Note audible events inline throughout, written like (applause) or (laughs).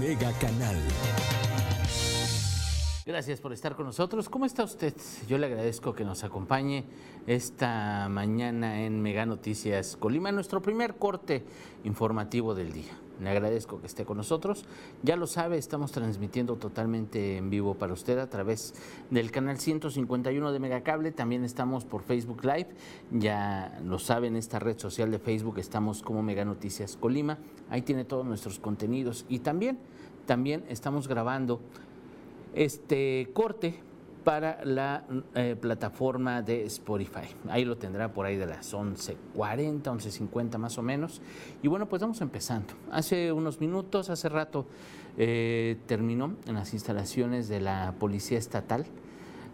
Mega Canal. Gracias por estar con nosotros. ¿Cómo está usted? Yo le agradezco que nos acompañe esta mañana en Mega Noticias Colima, nuestro primer corte informativo del día. Le agradezco que esté con nosotros. Ya lo sabe, estamos transmitiendo totalmente en vivo para usted a través del canal 151 de Megacable. También estamos por Facebook Live. Ya lo sabe, en esta red social de Facebook estamos como Mega Noticias Colima. Ahí tiene todos nuestros contenidos. Y también, también estamos grabando este corte para la eh, plataforma de Spotify. Ahí lo tendrá por ahí de las 11.40, 11.50 más o menos. Y bueno, pues vamos empezando. Hace unos minutos, hace rato, eh, terminó en las instalaciones de la Policía Estatal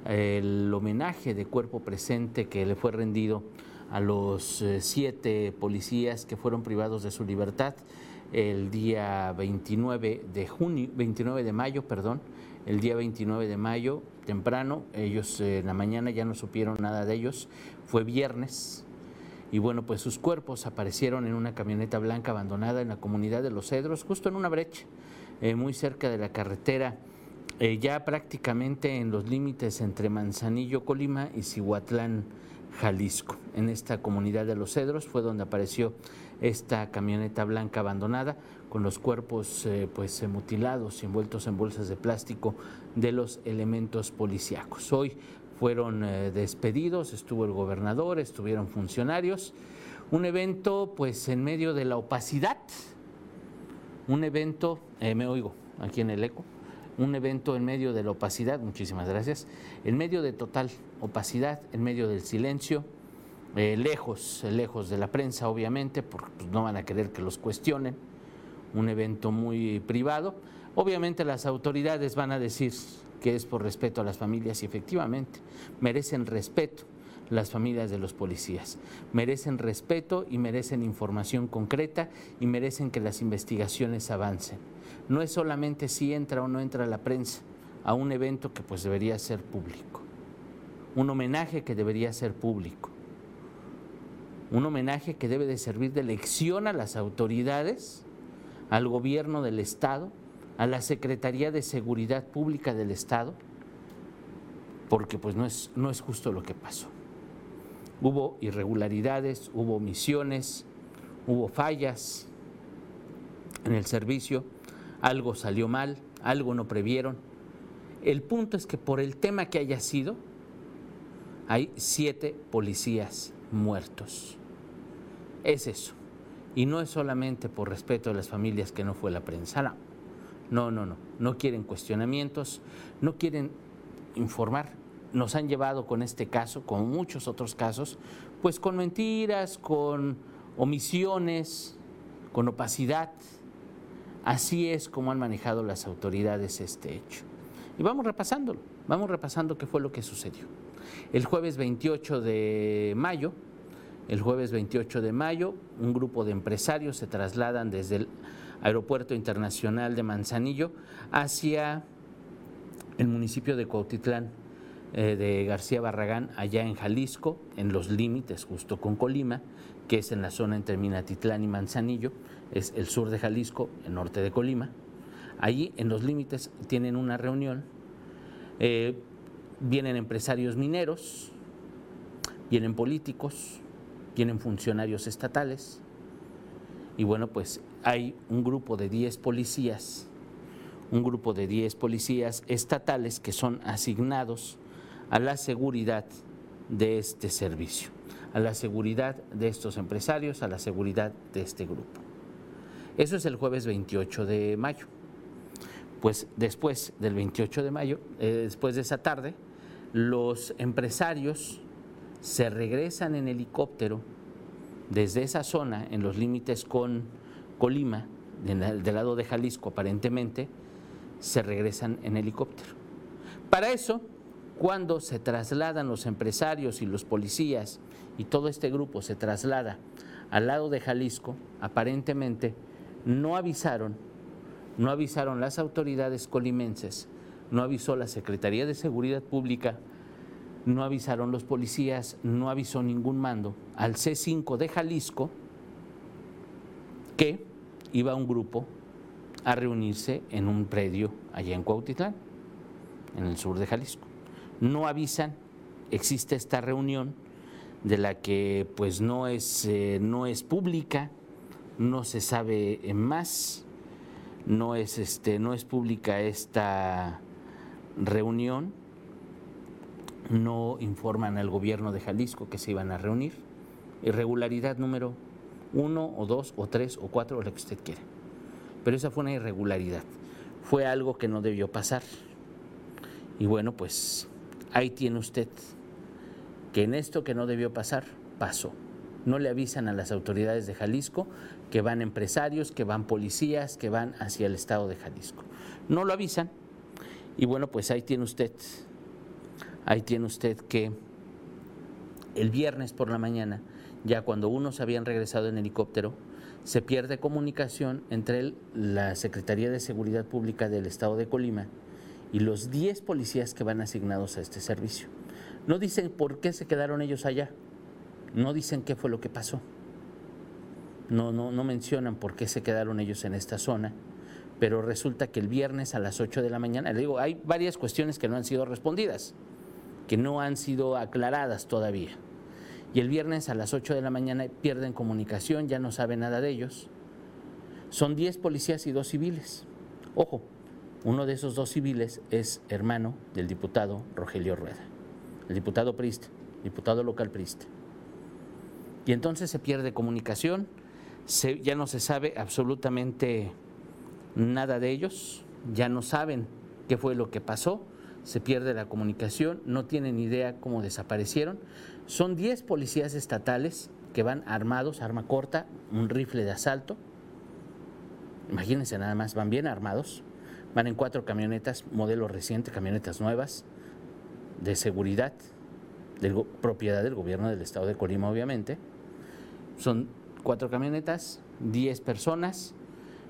el homenaje de cuerpo presente que le fue rendido a los eh, siete policías que fueron privados de su libertad el día 29 de junio, 29 de mayo, perdón, el día 29 de mayo, temprano. Ellos eh, en la mañana ya no supieron nada de ellos. Fue viernes. Y bueno, pues sus cuerpos aparecieron en una camioneta blanca abandonada en la comunidad de Los Cedros, justo en una brecha, eh, muy cerca de la carretera, eh, ya prácticamente en los límites entre Manzanillo, Colima y Cihuatlán, Jalisco. En esta comunidad de Los Cedros fue donde apareció esta camioneta blanca abandonada con los cuerpos eh, pues mutilados envueltos en bolsas de plástico de los elementos policíacos. Hoy fueron eh, despedidos, estuvo el gobernador, estuvieron funcionarios, un evento pues en medio de la opacidad, un evento, eh, me oigo aquí en el eco, un evento en medio de la opacidad, muchísimas gracias, en medio de total opacidad, en medio del silencio, lejos, lejos de la prensa obviamente, porque pues, no van a querer que los cuestionen, un evento muy privado. Obviamente las autoridades van a decir que es por respeto a las familias y efectivamente merecen respeto las familias de los policías. Merecen respeto y merecen información concreta y merecen que las investigaciones avancen. No es solamente si entra o no entra la prensa a un evento que pues debería ser público. Un homenaje que debería ser público. Un homenaje que debe de servir de lección a las autoridades al gobierno del Estado, a la Secretaría de Seguridad Pública del Estado, porque pues no es, no es justo lo que pasó. Hubo irregularidades, hubo omisiones, hubo fallas en el servicio, algo salió mal, algo no previeron. El punto es que por el tema que haya sido, hay siete policías muertos. Es eso. Y no es solamente por respeto a las familias que no fue la prensa, no. No, no, no. No quieren cuestionamientos, no quieren informar. Nos han llevado con este caso, como muchos otros casos, pues con mentiras, con omisiones, con opacidad. Así es como han manejado las autoridades este hecho. Y vamos repasándolo, vamos repasando qué fue lo que sucedió. El jueves 28 de mayo, el jueves 28 de mayo, un grupo de empresarios se trasladan desde el Aeropuerto Internacional de Manzanillo hacia el municipio de Cuautitlán eh, de García Barragán, allá en Jalisco, en los límites justo con Colima, que es en la zona entre Minatitlán y Manzanillo, es el sur de Jalisco, el norte de Colima. Allí en los límites tienen una reunión, eh, vienen empresarios mineros, vienen políticos, tienen funcionarios estatales. Y bueno, pues hay un grupo de 10 policías, un grupo de 10 policías estatales que son asignados a la seguridad de este servicio, a la seguridad de estos empresarios, a la seguridad de este grupo. Eso es el jueves 28 de mayo. Pues después del 28 de mayo, eh, después de esa tarde, los empresarios se regresan en helicóptero desde esa zona, en los límites con Colima, del lado de Jalisco aparentemente, se regresan en helicóptero. Para eso, cuando se trasladan los empresarios y los policías y todo este grupo se traslada al lado de Jalisco, aparentemente no avisaron, no avisaron las autoridades colimenses, no avisó la Secretaría de Seguridad Pública no avisaron los policías, no avisó ningún mando al C5 de Jalisco que iba un grupo a reunirse en un predio allá en Cuautitlán, en el sur de Jalisco. No avisan, existe esta reunión de la que pues no es, eh, no es pública, no se sabe más, no es, este, no es pública esta reunión, no informan al gobierno de Jalisco que se iban a reunir. Irregularidad número uno o dos o tres o cuatro o lo que usted quiera. Pero esa fue una irregularidad. Fue algo que no debió pasar. Y bueno, pues ahí tiene usted que en esto que no debió pasar, pasó. No le avisan a las autoridades de Jalisco que van empresarios, que van policías, que van hacia el estado de Jalisco. No lo avisan. Y bueno, pues ahí tiene usted, ahí tiene usted que el viernes por la mañana, ya cuando unos habían regresado en helicóptero, se pierde comunicación entre la Secretaría de Seguridad Pública del Estado de Colima y los 10 policías que van asignados a este servicio. No dicen por qué se quedaron ellos allá, no dicen qué fue lo que pasó, no, no, no mencionan por qué se quedaron ellos en esta zona, pero resulta que el viernes a las 8 de la mañana, le digo, hay varias cuestiones que no han sido respondidas, que no han sido aclaradas todavía y el viernes a las 8 de la mañana pierden comunicación, ya no sabe nada de ellos. Son 10 policías y dos civiles. Ojo, uno de esos dos civiles es hermano del diputado Rogelio Rueda, el diputado Prist, diputado local Prist. Y entonces se pierde comunicación, ya no se sabe absolutamente nada de ellos, ya no saben qué fue lo que pasó, se pierde la comunicación, no tienen idea cómo desaparecieron. Son 10 policías estatales que van armados, arma corta, un rifle de asalto. Imagínense nada más, van bien armados. Van en cuatro camionetas, modelo reciente, camionetas nuevas, de seguridad, propiedad del gobierno del estado de Colima, obviamente. Son cuatro camionetas, 10 personas,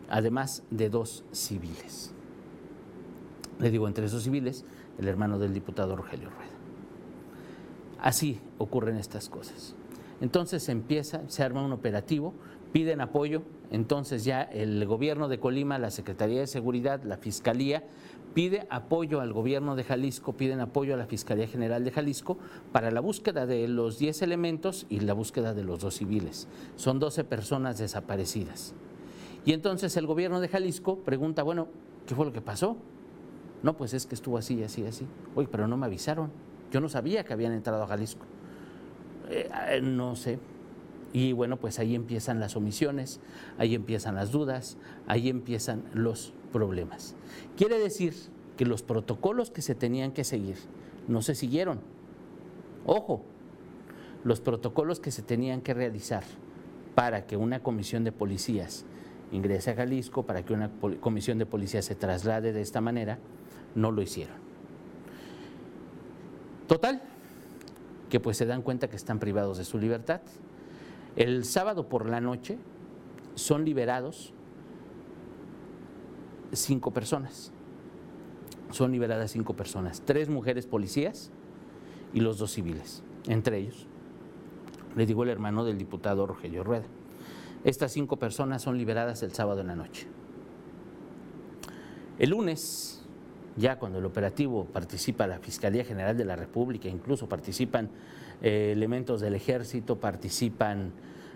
además de dos civiles. Le digo, entre esos civiles, el hermano del diputado Rogelio Rueda. Así ocurren estas cosas. Entonces se empieza, se arma un operativo, piden apoyo, entonces ya el gobierno de Colima, la Secretaría de Seguridad, la Fiscalía, pide apoyo al gobierno de Jalisco, piden apoyo a la Fiscalía General de Jalisco para la búsqueda de los 10 elementos y la búsqueda de los dos civiles. Son 12 personas desaparecidas. Y entonces el gobierno de Jalisco pregunta, bueno, ¿qué fue lo que pasó? No, pues es que estuvo así, así, así. Oye, pero no me avisaron. Yo no sabía que habían entrado a Jalisco. Eh, eh, no sé. Y bueno, pues ahí empiezan las omisiones, ahí empiezan las dudas, ahí empiezan los problemas. Quiere decir que los protocolos que se tenían que seguir no se siguieron. Ojo, los protocolos que se tenían que realizar para que una comisión de policías ingrese a Jalisco, para que una comisión de policías se traslade de esta manera, no lo hicieron. Total, que pues se dan cuenta que están privados de su libertad. El sábado por la noche son liberados cinco personas. Son liberadas cinco personas, tres mujeres policías y los dos civiles, entre ellos. Le digo el hermano del diputado Rogelio Rueda. Estas cinco personas son liberadas el sábado en la noche. El lunes ya cuando el operativo participa la Fiscalía General de la República, incluso participan eh, elementos del Ejército, participan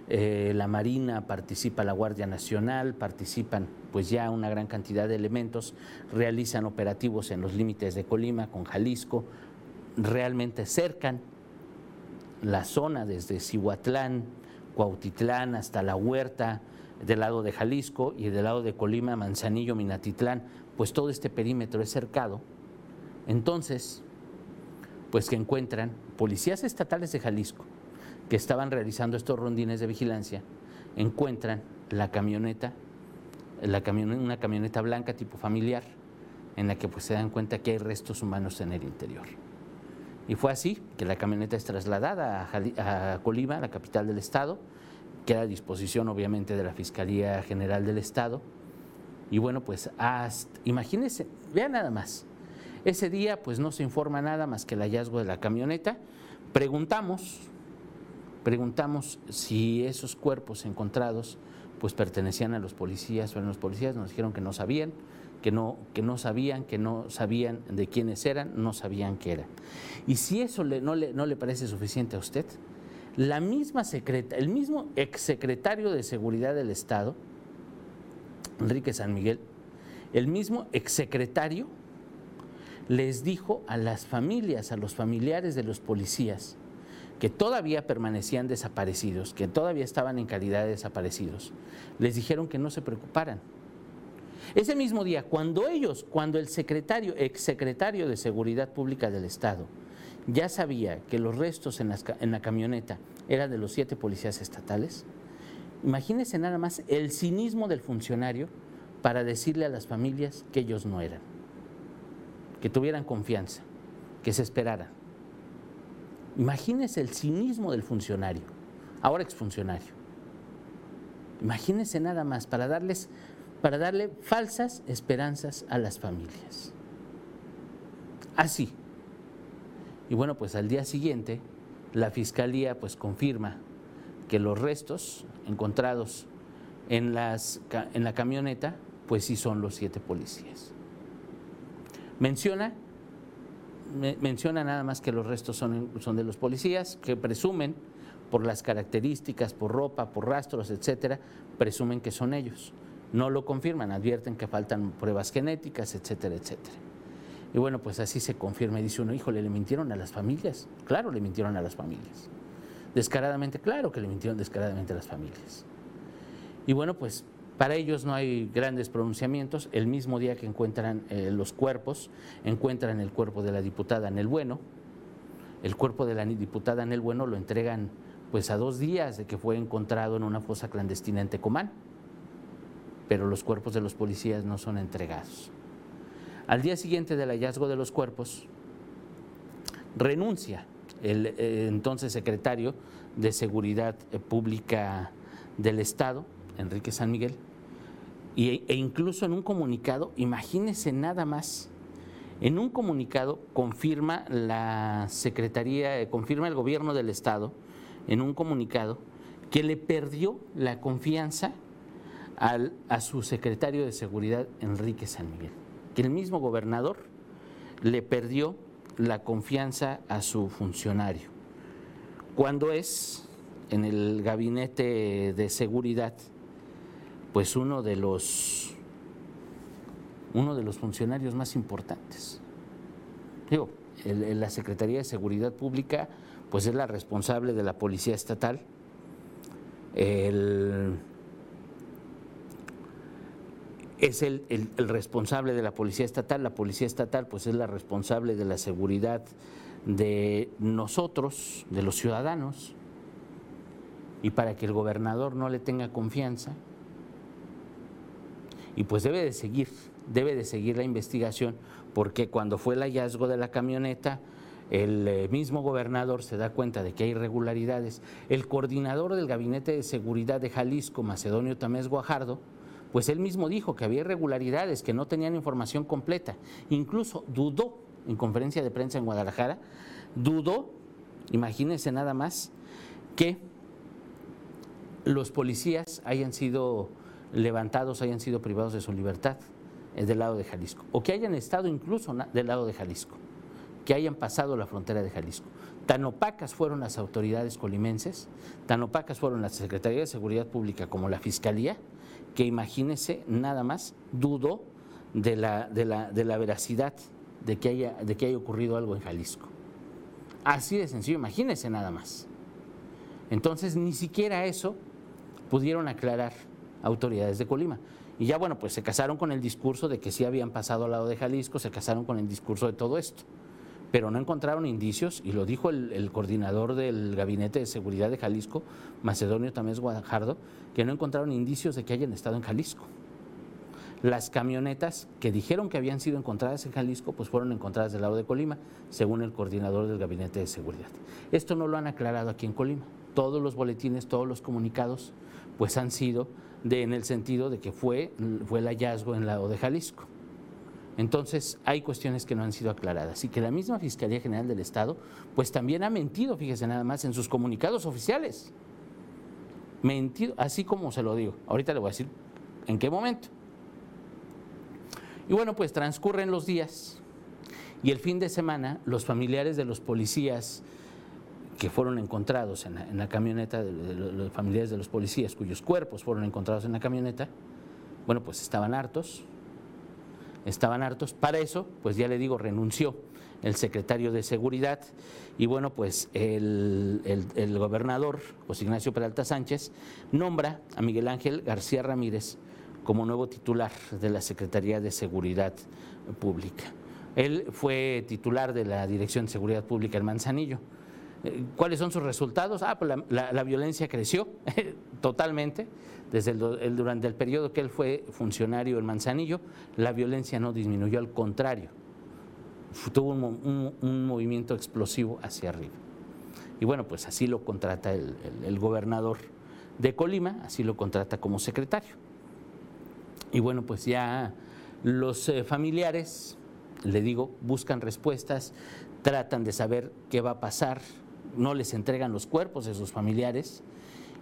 eh, la Marina, participa la Guardia Nacional, participan pues ya una gran cantidad de elementos, realizan operativos en los límites de Colima con Jalisco, realmente cercan la zona desde Cihuatlán, Cuautitlán hasta la Huerta, del lado de Jalisco y del lado de Colima, Manzanillo, Minatitlán, pues todo este perímetro es cercado, entonces, pues que encuentran policías estatales de Jalisco que estaban realizando estos rondines de vigilancia, encuentran la camioneta, la una camioneta blanca tipo familiar, en la que pues se dan cuenta que hay restos humanos en el interior. Y fue así que la camioneta es trasladada a, a Colima, la capital del estado, queda a disposición obviamente de la Fiscalía General del Estado, y bueno, pues hasta, imagínense, vean nada más, Ese día pues no se informa nada más que el hallazgo de la camioneta. Preguntamos, preguntamos si esos cuerpos encontrados pues pertenecían a los policías o eran los policías, nos dijeron que no sabían, que no, que no sabían, que no sabían de quiénes eran, no sabían qué era. Y si eso no, le, no le parece suficiente a usted, la misma secreta, el mismo exsecretario de Seguridad del Estado, Enrique San Miguel, el mismo exsecretario les dijo a las familias, a los familiares de los policías, que todavía permanecían desaparecidos, que todavía estaban en calidad de desaparecidos, les dijeron que no se preocuparan. Ese mismo día, cuando ellos, cuando el secretario, exsecretario de Seguridad Pública del Estado, ya sabía que los restos en, la camioneta eran de los siete policías estatales, imagínense nada más el cinismo del funcionario para decirle a las familias que ellos no eran, que tuvieran confianza, que se esperaran. Imagínense el cinismo del funcionario, ahora exfuncionario. Imagínense nada más para darles para darle falsas esperanzas a las familias. Así, y bueno, pues al día siguiente la fiscalía pues confirma que los restos encontrados en, la camioneta pues sí son los siete policías. Menciona, menciona nada más que los restos son, son de los policías que presumen por las características, por ropa, por rastros, etcétera, presumen que son ellos. No lo confirman, advierten que faltan pruebas genéticas, etcétera, etcétera. Y bueno, pues así se confirma y dice uno, híjole, le mintieron a las familias. Claro, le mintieron a las familias. Descaradamente, claro que le mintieron descaradamente a las familias. Y bueno, pues para ellos no hay grandes pronunciamientos. El mismo día que encuentran eh, los cuerpos, encuentran el cuerpo de la diputada en el Bueno. El cuerpo de la diputada en el Bueno lo entregan pues a dos días de que fue encontrado en una fosa clandestina en Tecomán. Pero los cuerpos de los policías no son entregados. Al día siguiente del hallazgo de los cuerpos, renuncia el eh, entonces secretario de Seguridad Pública del Estado, Enrique San Miguel, e incluso en un comunicado, imagínese nada más, en un comunicado confirma la Secretaría, eh, confirma el gobierno del Estado, en un comunicado, que le perdió la confianza al, a su secretario de Seguridad, Enrique San Miguel que el mismo gobernador le perdió la confianza a su funcionario. Cuando es en el gabinete de seguridad, pues uno de los uno de los funcionarios más importantes. Digo, la Secretaría de Seguridad Pública, pues es la responsable de la Policía Estatal. El es el, responsable de la policía estatal, la policía estatal pues es la responsable de la seguridad de nosotros, de los ciudadanos, y para que el gobernador no le tenga confianza, y pues debe de seguir, debe de seguir la investigación, porque cuando fue el hallazgo de la camioneta, el eh, mismo gobernador se da cuenta de que hay irregularidades. El coordinador del Gabinete de Seguridad de Jalisco, Macedonio Tamés Guajardo, pues él mismo dijo que había irregularidades, que no tenían información completa. Incluso dudó en conferencia de prensa en Guadalajara, dudó, imagínense nada más, que los policías hayan sido levantados, hayan sido privados de su libertad eh, del lado de Jalisco, o que hayan estado incluso del lado de Jalisco, que hayan pasado la frontera de Jalisco. Tan opacas fueron las autoridades colimenses, tan opacas fueron la Secretaría de Seguridad Pública como la Fiscalía, que imagínese nada más, dudo de la, de la, de la veracidad de que, haya, de que haya ocurrido algo en Jalisco. Así de sencillo, imagínese nada más. Entonces, ni siquiera eso pudieron aclarar autoridades de Colima. Y ya, bueno, pues se casaron con el discurso de que sí habían pasado al lado de Jalisco, se casaron con el discurso de todo esto pero no encontraron indicios, y lo dijo el, coordinador del Gabinete de Seguridad de Jalisco, Macedonio Tamés Guajardo, que no encontraron indicios de que hayan estado en Jalisco. Las camionetas que dijeron que habían sido encontradas en Jalisco, pues fueron encontradas del lado de Colima, según el coordinador del Gabinete de Seguridad. Esto no lo han aclarado aquí en Colima. Todos los boletines, todos los comunicados, pues han sido en el sentido de que fue, fue el hallazgo en el lado de Jalisco. Entonces, hay cuestiones que no han sido aclaradas y que la misma Fiscalía General del Estado, pues también ha mentido, fíjese nada más, en sus comunicados oficiales. Mentido, así como se lo digo. Ahorita le voy a decir en qué momento. Y bueno, pues transcurren los días y el fin de semana los familiares de los policías que fueron encontrados en la, camioneta, los familiares de los policías cuyos cuerpos fueron encontrados en la camioneta, bueno, pues estaban hartos, estaban hartos. Para eso, pues ya le digo, renunció el secretario de Seguridad y bueno, pues el, el, gobernador, José Ignacio Peralta Sánchez, nombra a Miguel Ángel García Ramírez como nuevo titular de la Secretaría de Seguridad Pública. Él fue titular de la Dirección de Seguridad Pública en Manzanillo. Eh, ¿Cuáles son sus resultados? Ah, pues la, violencia creció (laughs) totalmente. Desde el, durante el periodo que él fue funcionario en Manzanillo, la violencia no disminuyó, al contrario, tuvo un, movimiento explosivo hacia arriba. Y bueno, pues así lo contrata el gobernador de Colima, así lo contrata como secretario. Y bueno, pues ya los eh, familiares, le digo, buscan respuestas, tratan de saber qué va a pasar, no les entregan los cuerpos de sus familiares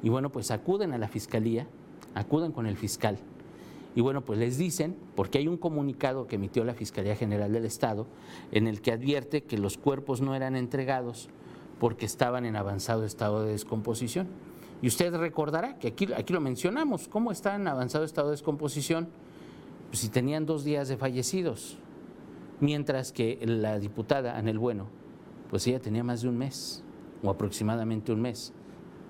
y bueno, pues acuden a la fiscalía, acuden con el fiscal. Y bueno, pues les dicen, porque hay un comunicado que emitió la Fiscalía General del Estado en el que advierte que los cuerpos no eran entregados porque estaban en avanzado estado de descomposición. Y usted recordará que aquí, aquí lo mencionamos, cómo está en avanzado estado de descomposición, pues si tenían dos días de fallecidos, mientras que la diputada Anel Bueno, pues ella tenía más de un mes, o aproximadamente un mes,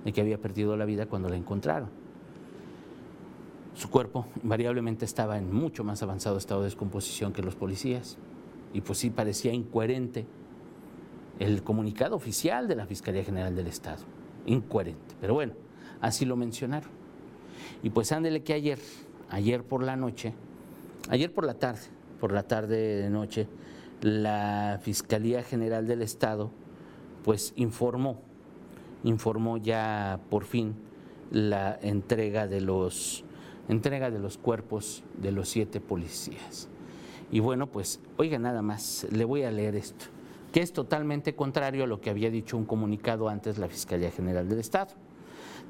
de que había perdido la vida cuando la encontraron. Su cuerpo invariablemente estaba en mucho más avanzado estado de descomposición que los policías, y pues sí parecía incoherente el comunicado oficial de la Fiscalía General del Estado incoherente. Pero bueno, así lo mencionaron. Y pues ándele que ayer, ayer por la noche, ayer por la tarde, por la tarde de noche, la Fiscalía General del Estado pues informó, informó ya por fin la entrega de los entrega de los cuerpos de los siete policías. Y bueno, pues oiga nada más, le voy a leer esto que es totalmente contrario a lo que había dicho un comunicado antes la Fiscalía General del Estado.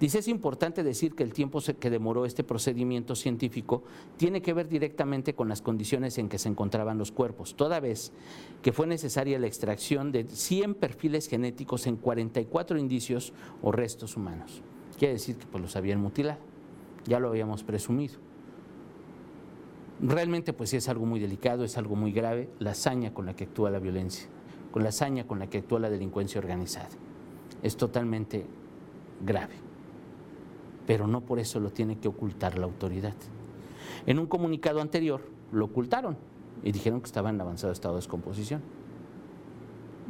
Dice, es importante decir que el tiempo que demoró este procedimiento científico tiene que ver directamente con las condiciones en que se encontraban los cuerpos, toda vez que fue necesaria la extracción de 100 perfiles genéticos en 44 indicios o restos humanos. Quiere decir que pues, los habían mutilado, ya lo habíamos presumido. Realmente pues sí es algo muy delicado, es algo muy grave la hazaña con la que actúa la violencia con la hazaña con la que actúa la delincuencia organizada. Es totalmente grave, pero no por eso lo tiene que ocultar la autoridad. En un comunicado anterior lo ocultaron y dijeron que estaba en avanzado estado de descomposición.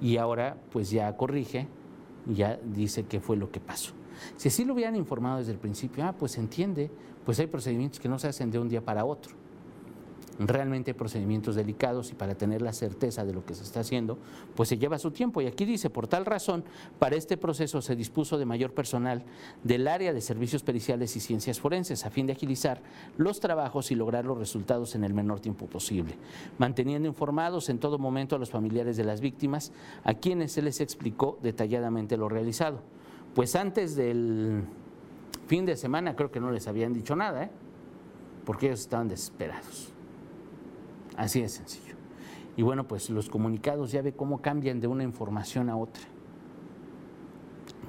Y ahora pues ya corrige, ya dice qué fue lo que pasó. Si así lo hubieran informado desde el principio, ah, pues entiende, pues hay procedimientos que no se hacen de un día para otro realmente procedimientos delicados y para tener la certeza de lo que se está haciendo, pues se lleva su tiempo. Y aquí dice, por tal razón, para este proceso se dispuso de mayor personal del área de servicios periciales y ciencias forenses a fin de agilizar los trabajos y lograr los resultados en el menor tiempo posible, manteniendo informados en todo momento a los familiares de las víctimas, a quienes se les explicó detalladamente lo realizado. Pues antes del fin de semana creo que no les habían dicho nada, ¿eh? porque ellos estaban desesperados. Así de sencillo. Y bueno, pues los comunicados ya ve cómo cambian de una información a otra.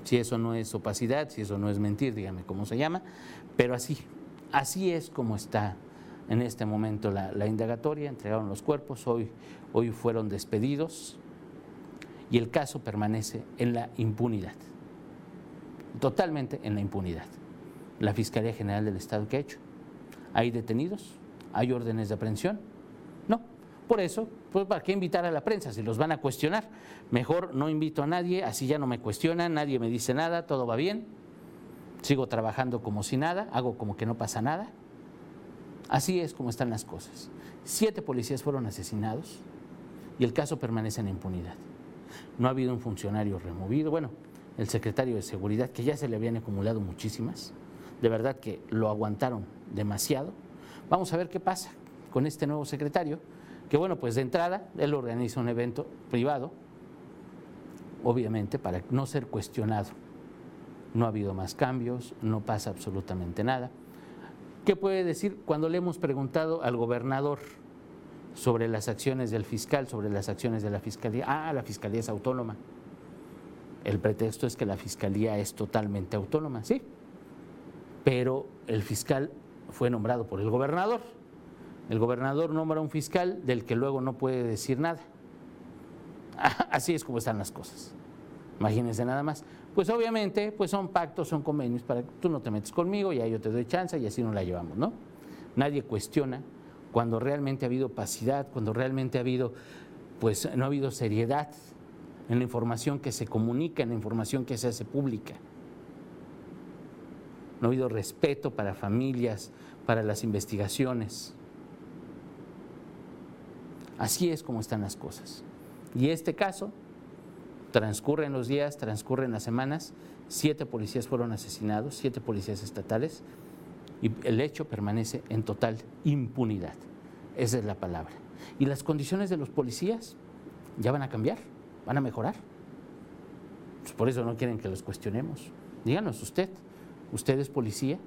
Si eso no es opacidad, si eso no es mentir, dígame cómo se llama, pero así, así es como está en este momento la, indagatoria, entregaron los cuerpos, hoy, hoy fueron despedidos y el caso permanece en la impunidad, totalmente en la impunidad. La Fiscalía General del Estado, ¿qué ha hecho? Hay detenidos, hay órdenes de aprehensión, no, por eso, pues ¿para qué invitar a la prensa si los van a cuestionar? Mejor no invito a nadie, así ya no me cuestionan, nadie me dice nada, todo va bien, sigo trabajando como si nada, hago como que no pasa nada. Así es como están las cosas. Siete policías fueron asesinados y el caso permanece en impunidad. No ha habido un funcionario removido. Bueno, el secretario de Seguridad, que ya se le habían acumulado muchísimas, de verdad que lo aguantaron demasiado. Vamos a ver qué pasa con este nuevo secretario, que bueno, pues de entrada él organiza un evento privado, obviamente para no ser cuestionado. No ha habido más cambios, no pasa absolutamente nada. ¿Qué puede decir cuando le hemos preguntado al gobernador sobre las acciones del fiscal, sobre las acciones de la fiscalía? Ah, la fiscalía es autónoma. El pretexto es que la fiscalía es totalmente autónoma, sí, pero el fiscal fue nombrado por el gobernador. El gobernador nombra un fiscal del que luego no puede decir nada. (laughs) Así es como están las cosas. Imagínense nada más. Pues obviamente, pues son pactos, son convenios para que tú no te metes conmigo, ya yo te doy chance y así nos la llevamos, ¿no? Nadie cuestiona cuando realmente ha habido opacidad, cuando realmente ha habido, pues no ha habido seriedad en la información que se comunica, en la información que se hace pública no ha habido respeto para familias, para las investigaciones. Así es como están las cosas. Y este caso, transcurren los días, transcurren las semanas, siete policías fueron asesinados, siete policías estatales, y el hecho permanece en total impunidad. Esa es la palabra. ¿Y las condiciones de los policías ya van a cambiar? ¿Van a mejorar? Pues por eso no quieren que los cuestionemos. Díganos usted, usted es policía,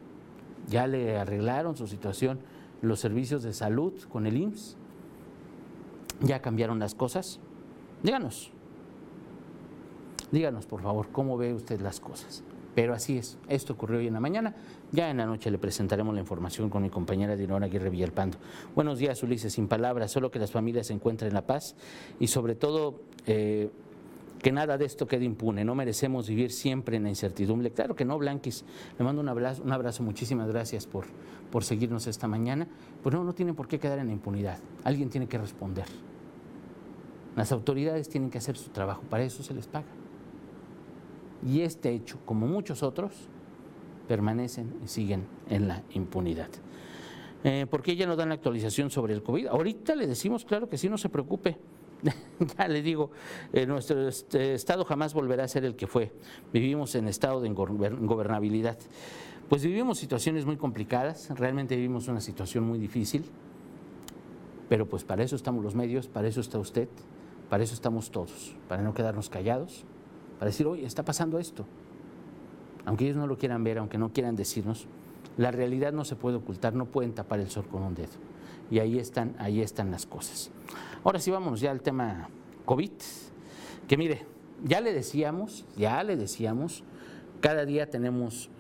ya le arreglaron su situación los servicios de salud con el IMSS, ya cambiaron las cosas. Díganos, díganos por favor, ¿cómo ve usted las cosas? Pero así es, esto ocurrió hoy en la mañana, ya en la noche le presentaremos la información con mi compañera Dinora Aguirre Villalpando. Buenos días, Ulises, sin palabras, solo que las familias se encuentren en la paz y sobre todo... Eh, que nada de esto quede impune, no merecemos vivir siempre en la incertidumbre. Claro que no, Blanquis, le mando un abrazo, un abrazo muchísimas gracias por, por seguirnos esta mañana. Pues no, no tienen por qué quedar en la impunidad, alguien tiene que responder. Las autoridades tienen que hacer su trabajo, para eso se les paga. Y este hecho, como muchos otros, permanecen y siguen en la impunidad. Eh, ¿Por qué ya no dan la actualización sobre el COVID? Ahorita le decimos, claro que sí, no se preocupe. (laughs) ya le digo, eh, nuestro este, estado jamás volverá a ser el que fue. Vivimos en estado de ingobernabilidad. Pues vivimos situaciones muy complicadas, realmente vivimos una situación muy difícil, pero pues para eso estamos los medios, para eso está usted, para eso estamos todos, para no quedarnos callados, para decir, oye, está pasando esto. Aunque ellos no lo quieran ver, aunque no quieran decirnos, la realidad no se puede ocultar, no pueden tapar el sol con un dedo. Y ahí están, ahí están las cosas. Ahora sí vamos ya al tema COVID, que mire, ya le decíamos, ya le decíamos, cada día tenemos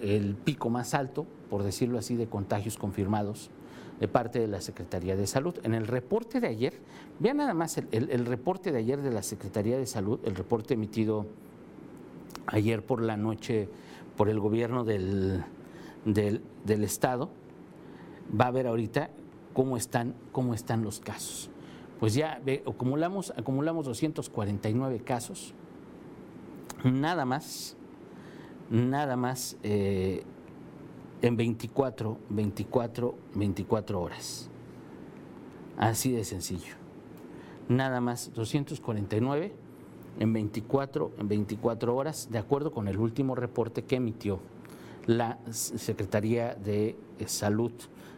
el pico más alto, por decirlo así, de contagios confirmados de parte de la Secretaría de Salud. En el reporte de ayer, vean nada más el, reporte de ayer de la Secretaría de Salud, el reporte emitido ayer por la noche por el gobierno del, del, del Estado, va a ver ahorita cómo están, cómo están los casos pues ya acumulamos, acumulamos 249 casos, nada más, nada más eh, en 24, 24, 24 horas. Así de sencillo. Nada más 249 en 24, en 24 horas, de acuerdo con el último reporte que emitió la Secretaría de Salud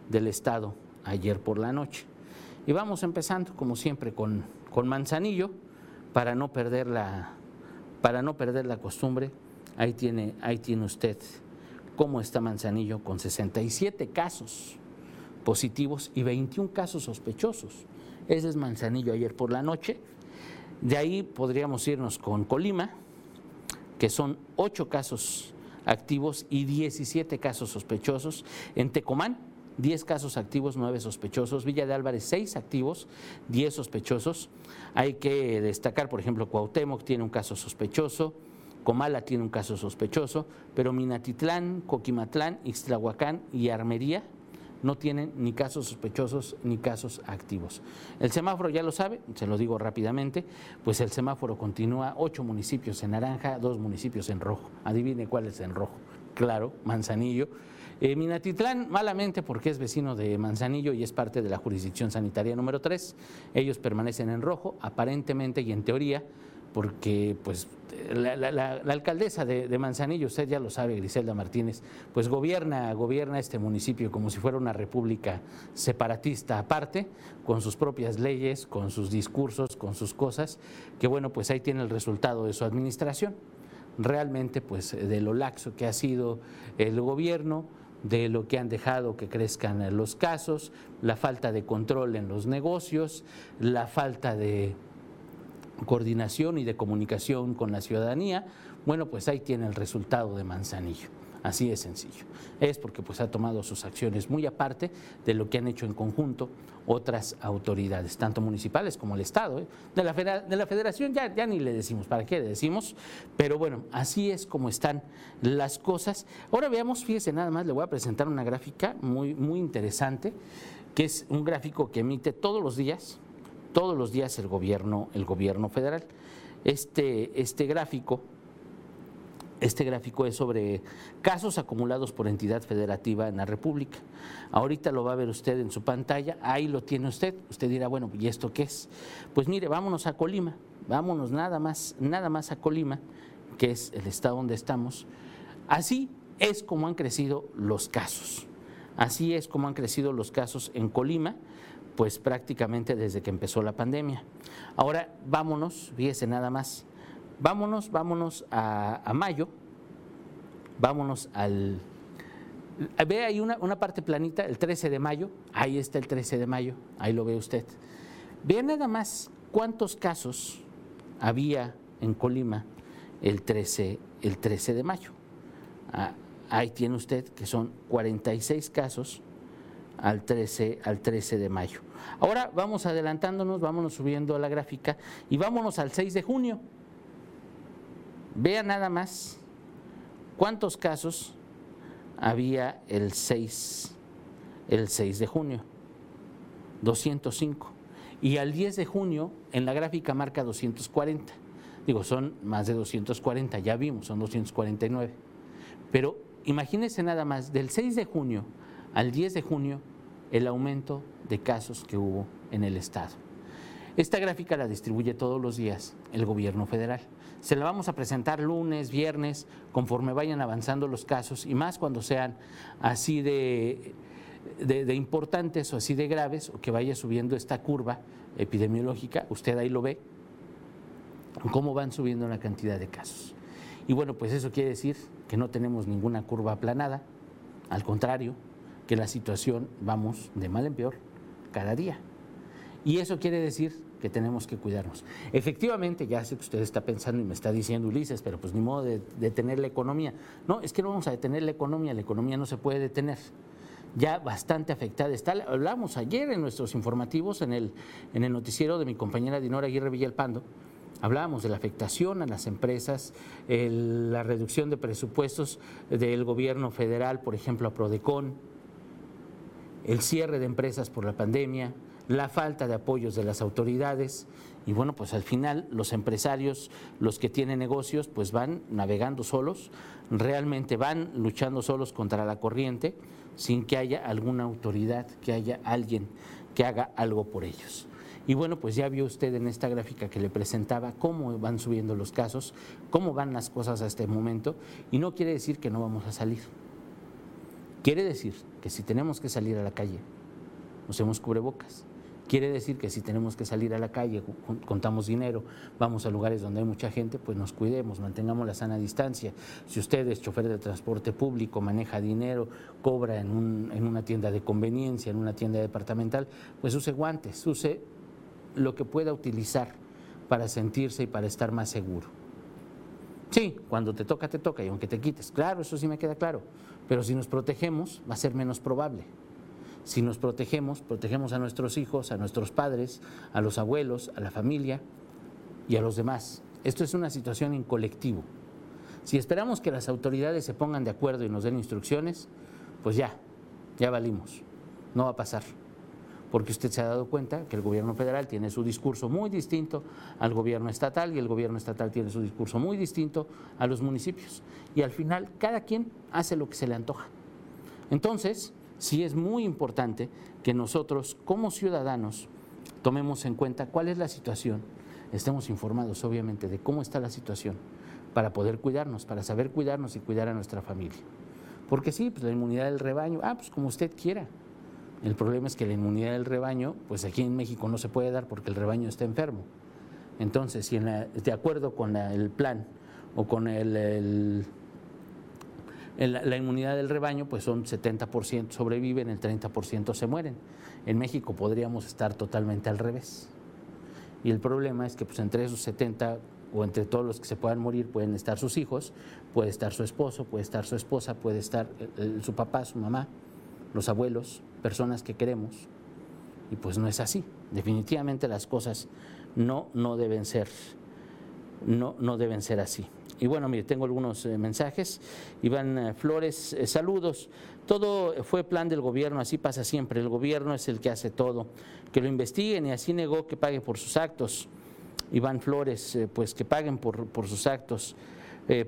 del Estado ayer por la noche. Y vamos empezando, como siempre, con, con Manzanillo, para no, perder la, para no perder la costumbre. Ahí tiene, ahí tiene usted cómo está Manzanillo con 67 casos positivos y 21 casos sospechosos. Ese es Manzanillo ayer por la noche. De ahí podríamos irnos con Colima, que son 8 casos activos y 17 casos sospechosos. En Tecomán, 10 casos activos, 9 sospechosos. Villa de Álvarez, 6 activos, 10 sospechosos. Hay que destacar, por ejemplo, Cuauhtémoc tiene un caso sospechoso, Comala tiene un caso sospechoso, pero Minatitlán, Coquimatlán, Ixtlahuacán y Armería no tienen ni casos sospechosos ni casos activos. El semáforo ya lo sabe, se lo digo rápidamente, pues el semáforo continúa, ocho municipios en naranja, dos municipios en rojo. Adivine cuál es en rojo. Claro, Manzanillo eh, Minatitlán, malamente porque es vecino de Manzanillo y es parte de la jurisdicción sanitaria número 3. Ellos permanecen en rojo, aparentemente y en teoría, porque pues la, alcaldesa de, Manzanillo, usted ya lo sabe, Griselda Martínez, pues gobierna, gobierna este municipio como si fuera una república separatista aparte, con sus propias leyes, con sus discursos, con sus cosas, que bueno, pues ahí tiene el resultado de su administración. Realmente, pues de lo laxo que ha sido el gobierno, de lo que han dejado que crezcan los casos, la falta de control en los negocios, la falta de coordinación y de comunicación con la ciudadanía, bueno, pues ahí tiene el resultado de Manzanillo. Así de sencillo. Es porque pues ha tomado sus acciones muy aparte de lo que han hecho en conjunto otras autoridades, tanto municipales como el Estado. ¿eh? De, la de, la federación ya, ya ni le decimos, ¿para qué le decimos? Pero bueno, así es como están las cosas. Ahora veamos, fíjese nada más, le voy a presentar una gráfica muy, muy interesante, que es un gráfico que emite todos los días, todos los días el gobierno, el gobierno federal. Este, este gráfico, este gráfico es sobre casos acumulados por entidad federativa en la República. Ahorita lo va a ver usted en su pantalla, ahí lo tiene usted. Usted dirá, bueno, ¿y esto qué es? Pues mire, vámonos a Colima, vámonos nada más, nada más a Colima, que es el estado donde estamos. Así es como han crecido los casos. Así es como han crecido los casos en Colima pues prácticamente desde que empezó la pandemia. Ahora vámonos, fíjese nada más, vámonos, vámonos a, mayo, vámonos al... Ve ahí una, una, parte planita, el 13 de mayo, ahí está el 13 de mayo, ahí lo ve usted. Vea nada más cuántos casos había en Colima el 13, el 13 de mayo. Ah, ahí tiene usted que son 46 casos al 13, al 13 de mayo. Ahora vamos adelantándonos, vámonos subiendo a la gráfica y vámonos al 6 de junio. Vea nada más cuántos casos había el 6, el 6 de junio. 205. Y al 10 de junio en la gráfica marca 240. Digo, son más de 240, ya vimos, son 249. Pero imagínense nada más, del 6 de junio al 10 de junio el aumento de casos que hubo en el Estado. Esta gráfica la distribuye todos los días el gobierno federal. Se la vamos a presentar lunes, viernes, conforme vayan avanzando los casos y más cuando sean así de, de, importantes o así de graves o que vaya subiendo esta curva epidemiológica. Usted ahí lo ve, cómo van subiendo la cantidad de casos. Y bueno, pues eso quiere decir que no tenemos ninguna curva aplanada, al contrario, que la situación vamos de mal en peor cada día. Y eso quiere decir que tenemos que cuidarnos. Efectivamente, ya sé que usted está pensando y me está diciendo Ulises, pero pues ni modo de detener la economía. No, es que no vamos a detener la economía, la economía no se puede detener. Ya bastante afectada está. Hablamos ayer en nuestros informativos, en el, en el noticiero de mi compañera Dinora Aguirre Villalpando, Hablábamos de la afectación a las empresas, la reducción de presupuestos del gobierno federal, por ejemplo, a Prodecon, el cierre de empresas por la pandemia, la falta de apoyos de las autoridades y bueno, pues al final los empresarios, los que tienen negocios, pues van navegando solos, realmente van luchando solos contra la corriente sin que haya alguna autoridad, que haya alguien que haga algo por ellos. Y bueno, pues ya vio usted en esta gráfica que le presentaba cómo van subiendo los casos, cómo van las cosas a este momento, y no quiere decir que no vamos a salir. Quiere decir que si tenemos que salir a la calle, usemos cubrebocas. Quiere decir que si tenemos que salir a la calle, contamos dinero, vamos a lugares donde hay mucha gente, pues nos cuidemos, mantengamos la sana distancia. Si usted es chofer de transporte público, maneja dinero, cobra en, una tienda de conveniencia, en una tienda departamental, pues use guantes, use lo que pueda utilizar para sentirse y para estar más seguro. Sí, cuando te toca, te toca, y aunque te quites, claro, eso sí me queda claro. Pero si nos protegemos, va a ser menos probable. Si nos protegemos, protegemos a nuestros hijos, a nuestros padres, a los abuelos, a la familia y a los demás. Esto es una situación en colectivo. Si esperamos que las autoridades se pongan de acuerdo y nos den instrucciones, pues ya, ya valimos. No va a pasar porque usted se ha dado cuenta que el gobierno federal tiene su discurso muy distinto al gobierno estatal y el gobierno estatal tiene su discurso muy distinto a los municipios. Y al final cada quien hace lo que se le antoja. Entonces, sí es muy importante que nosotros como ciudadanos tomemos en cuenta cuál es la situación estemos informados, obviamente, de cómo está la situación, para poder cuidarnos, para saber cuidarnos y cuidar a nuestra familia. Porque sí, pues la inmunidad del rebaño, ah, pues como usted quiera. El problema es que la inmunidad del rebaño, pues aquí en México no se puede dar porque el rebaño está enfermo. Entonces, si de acuerdo con el plan o con el, la inmunidad del rebaño, pues son 70% sobreviven, el 30% se mueren. En México podríamos estar totalmente al revés. Y el problema es que pues, entre esos 70 o entre todos los que se puedan morir pueden estar sus hijos, puede estar su esposo, puede estar su esposa, puede estar su papá, su mamá, los abuelos, personas que queremos. Y pues no es así. Definitivamente las cosas no, no deben ser, no, no deben ser así. Y bueno, mire, tengo algunos eh, mensajes. Iván eh, Flores, eh, saludos. Todo fue plan del gobierno, así pasa siempre. El gobierno es el que hace todo. Que lo investiguen y así negó que pague por sus actos. Iván Flores, pues que paguen por, por sus actos.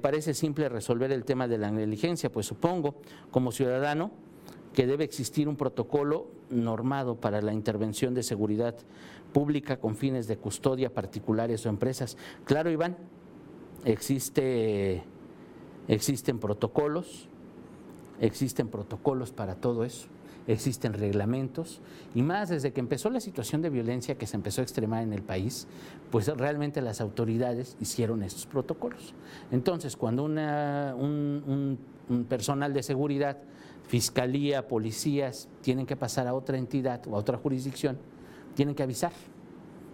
parece simple resolver el tema de la negligencia, pues supongo, como ciudadano, que debe existir un protocolo normado para la intervención de seguridad pública con fines de custodia particulares o empresas. Claro, Iván, existe, existen protocolos, existen protocolos para todo eso, existen reglamentos y más desde que empezó la situación de violencia que se empezó a extremar en el país, pues realmente las autoridades hicieron estos protocolos. Entonces, cuando una, un, un personal de seguridad, fiscalía, policías, tienen que pasar a otra entidad o a otra jurisdicción, tienen que avisar.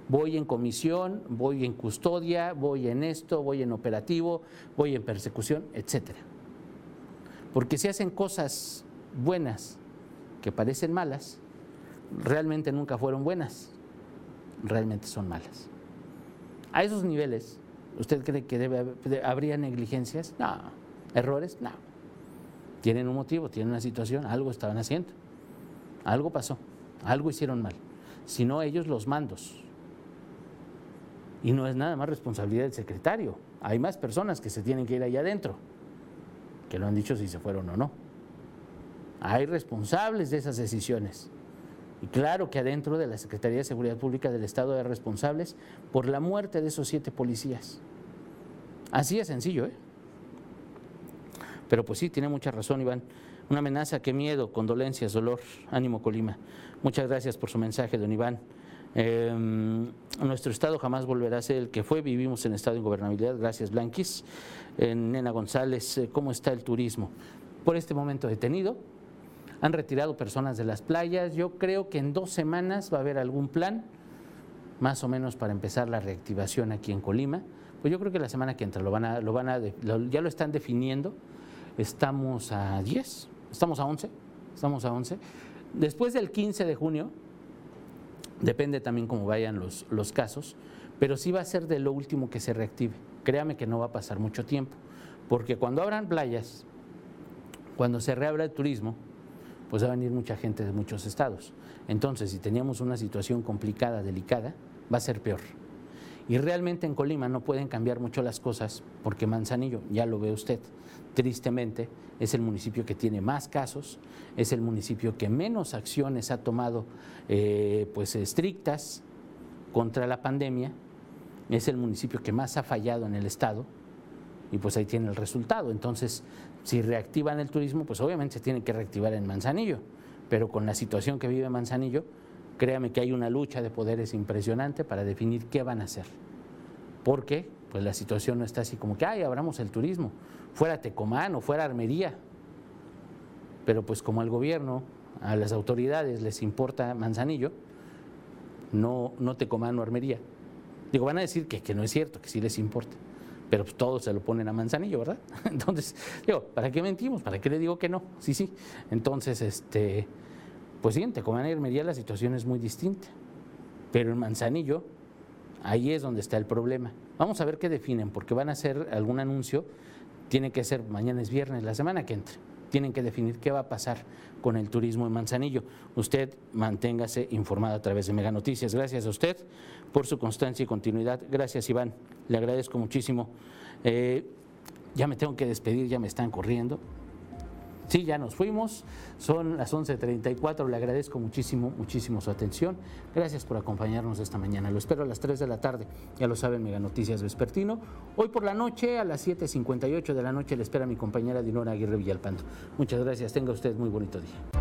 Voy en comisión, voy en custodia, voy en esto, voy en operativo, voy en persecución, etcétera. Porque si hacen cosas buenas que parecen malas, realmente nunca fueron buenas, realmente son malas. A esos niveles, ¿usted cree que habría negligencias? No. ¿Errores? No. Tienen un motivo, tienen una situación, algo estaban haciendo, algo pasó, algo hicieron mal. Si no ellos, los mandos, y no es nada más responsabilidad del secretario. Hay más personas que se tienen que ir allá adentro, que lo han dicho si se fueron o no. Hay responsables de esas decisiones. Y claro que adentro de la Secretaría de Seguridad Pública del Estado hay responsables por la muerte de esos siete policías. Así es sencillo, ¿eh? Pero pues sí, tiene mucha razón, Iván. Una amenaza, qué miedo, condolencias, dolor, ánimo, Colima. Muchas gracias por su mensaje, don Iván. Em, nuestro estado jamás volverá a ser el que fue. Vivimos en estado de ingobernabilidad. Gracias, Blanquis. Nena González, eh, ¿cómo está el turismo? Por este momento detenido. Han retirado personas de las playas. Yo creo que en dos semanas va a haber algún plan, más o menos para empezar la reactivación aquí en Colima. Pues yo creo que la semana que entra lo van a, lo van a, ya lo están definiendo. Estamos a 10, estamos a 11, estamos a 11. Después del 15 de junio, Depende también cómo vayan los, los casos, pero sí va a ser de lo último que se reactive. Créame que no va a pasar mucho tiempo, porque cuando abran playas, cuando se reabra el turismo, pues va a venir mucha gente de muchos estados. Entonces, si teníamos una situación complicada, delicada, va a ser peor. Y realmente en Colima no pueden cambiar mucho las cosas porque Manzanillo, ya lo ve usted, tristemente es el municipio que tiene más casos, es el municipio que menos acciones ha tomado eh, pues estrictas contra la pandemia, es el municipio que más ha fallado en el estado y pues ahí tiene el resultado. Entonces, si reactivan el turismo, pues obviamente se tiene que reactivar en Manzanillo, pero con la situación que vive Manzanillo, créame que hay una lucha de poderes impresionante para definir qué van a hacer. Porque pues la situación no está así como que, ay, abramos el turismo, fuera Tecomán o fuera Armería. Pero pues como al gobierno, a las autoridades les importa Manzanillo, no, no Tecomán o Armería. Digo, van a decir que, que no es cierto, que sí les importa pero pues todos se lo ponen a Manzanillo, ¿verdad? (laughs) Entonces, digo, ¿para qué mentimos? ¿Para qué le digo que no? Sí, sí. Entonces, este, pues sí, en Tecomán y Armería la situación es muy distinta, pero en Manzanillo, ahí es donde está el problema. Vamos a ver qué definen, porque van a hacer algún anuncio, tiene que ser, mañana es viernes, la semana que entre, tienen que definir qué va a pasar con el turismo en Manzanillo. Usted manténgase informado a través de Mega Noticias. Gracias a usted por su constancia y continuidad. Gracias, Iván. Le agradezco muchísimo. Eh, ya me tengo que despedir, ya me están corriendo. Sí, ya nos fuimos. Son las 11.34. Le agradezco muchísimo, muchísimo su atención. Gracias por acompañarnos esta mañana. Lo espero a las 3 de la tarde. Ya lo saben, Mega Noticias Vespertino. Hoy por la noche, a las 7.58 de la noche, le espera mi compañera Dinora Aguirre Villalpando. Muchas gracias. Tenga usted muy bonito día.